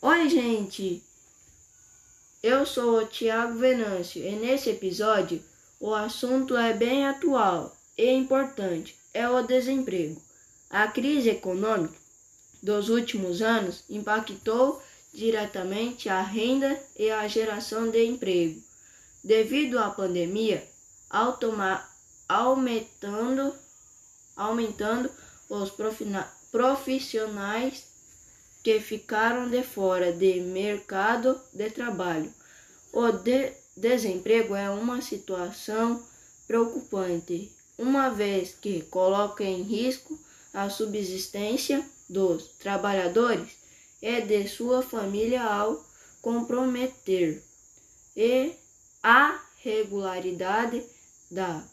Oi, gente! Eu sou o Tiago Venâncio e nesse episódio o assunto é bem atual e importante: é o desemprego. A crise econômica dos últimos anos impactou diretamente a renda e a geração de emprego. Devido à pandemia, aumentando, aumentando os profissionais que ficaram de fora do mercado de trabalho. O de desemprego é uma situação preocupante, uma vez que coloca em risco a subsistência dos trabalhadores e de sua família ao comprometer e a regularidade da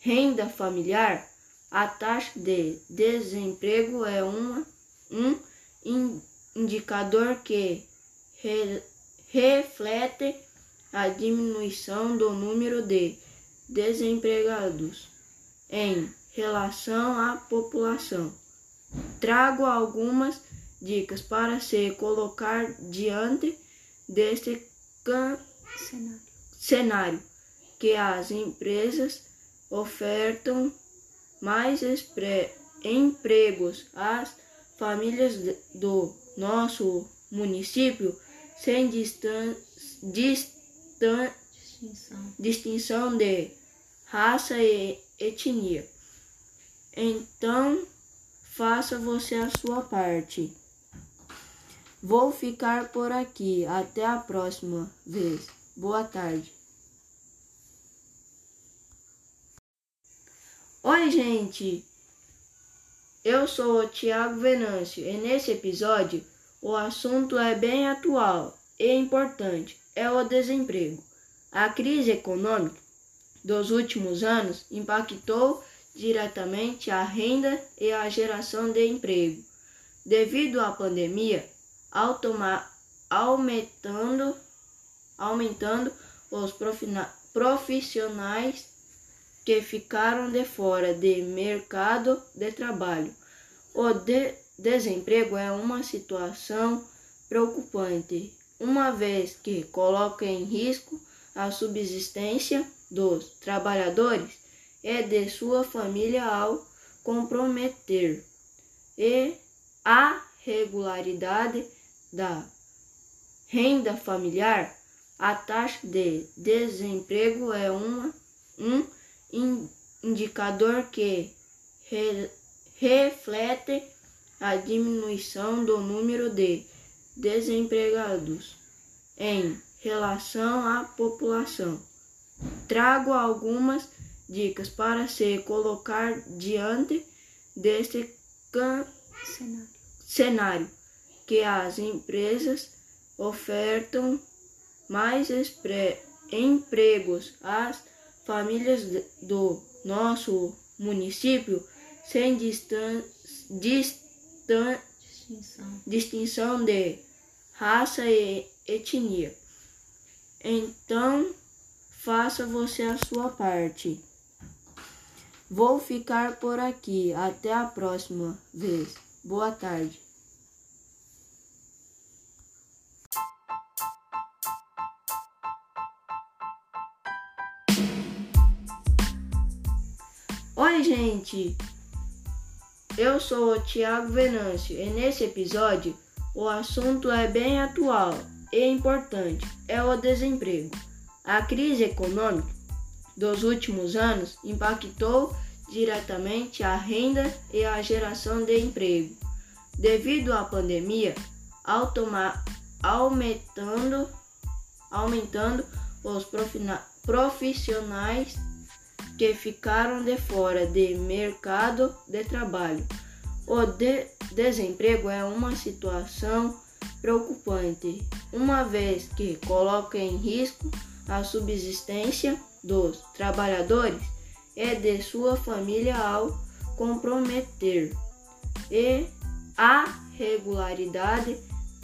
renda familiar. A taxa de desemprego é uma, um indicador que re, reflete a diminuição do número de desempregados em relação à população. Trago algumas dicas para se colocar diante deste cenário. cenário que as empresas ofertam mais empregos às famílias do nosso município sem distan distan distinção. distinção de raça e etnia. Então, faça você a sua parte. Vou ficar por aqui. Até a próxima vez. Boa tarde. Oi, gente! Eu sou o Tiago Venâncio e nesse episódio o assunto é bem atual e importante: é o desemprego. A crise econômica dos últimos anos impactou diretamente a renda e a geração de emprego. Devido à pandemia, aumentando, aumentando os profissionais que ficaram de fora do mercado de trabalho. O de desemprego é uma situação preocupante, uma vez que coloca em risco a subsistência dos trabalhadores e de sua família ao comprometer e a regularidade da renda familiar. A taxa de desemprego é uma, um indicador que re, reflete a diminuição do número de desempregados em relação à população. Trago algumas dicas para se colocar diante deste cenário. cenário que as empresas ofertam mais empregos às famílias do nosso município sem distan distan distinção. distinção de raça e etnia. Então, faça você a sua parte. Vou ficar por aqui. Até a próxima vez. Boa tarde. Oi, gente! Eu sou o Tiago Venâncio e nesse episódio o assunto é bem atual e importante: é o desemprego. A crise econômica dos últimos anos impactou diretamente a renda e a geração de emprego. Devido à pandemia, aumentando, aumentando os profissionais que ficaram de fora do mercado de trabalho. O de desemprego é uma situação preocupante, uma vez que coloca em risco a subsistência dos trabalhadores e de sua família ao comprometer e a regularidade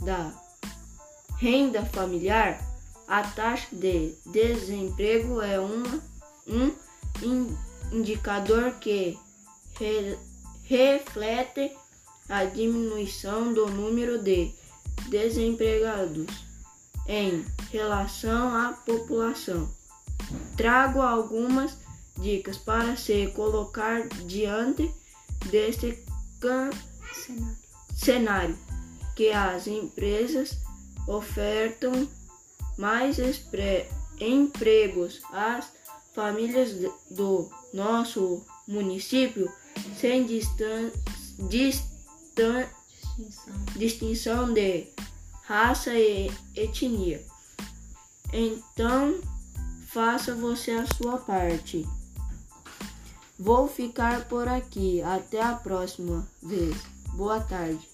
da renda familiar. A taxa de desemprego é uma, um indicador que re, reflete a diminuição do número de desempregados em relação à população. Trago algumas dicas para se colocar diante deste cenário. cenário que as empresas ofertam mais empregos às famílias do nosso município sem distan distan distinção. distinção de raça e etnia. Então, faça você a sua parte. Vou ficar por aqui. Até a próxima vez. Boa tarde.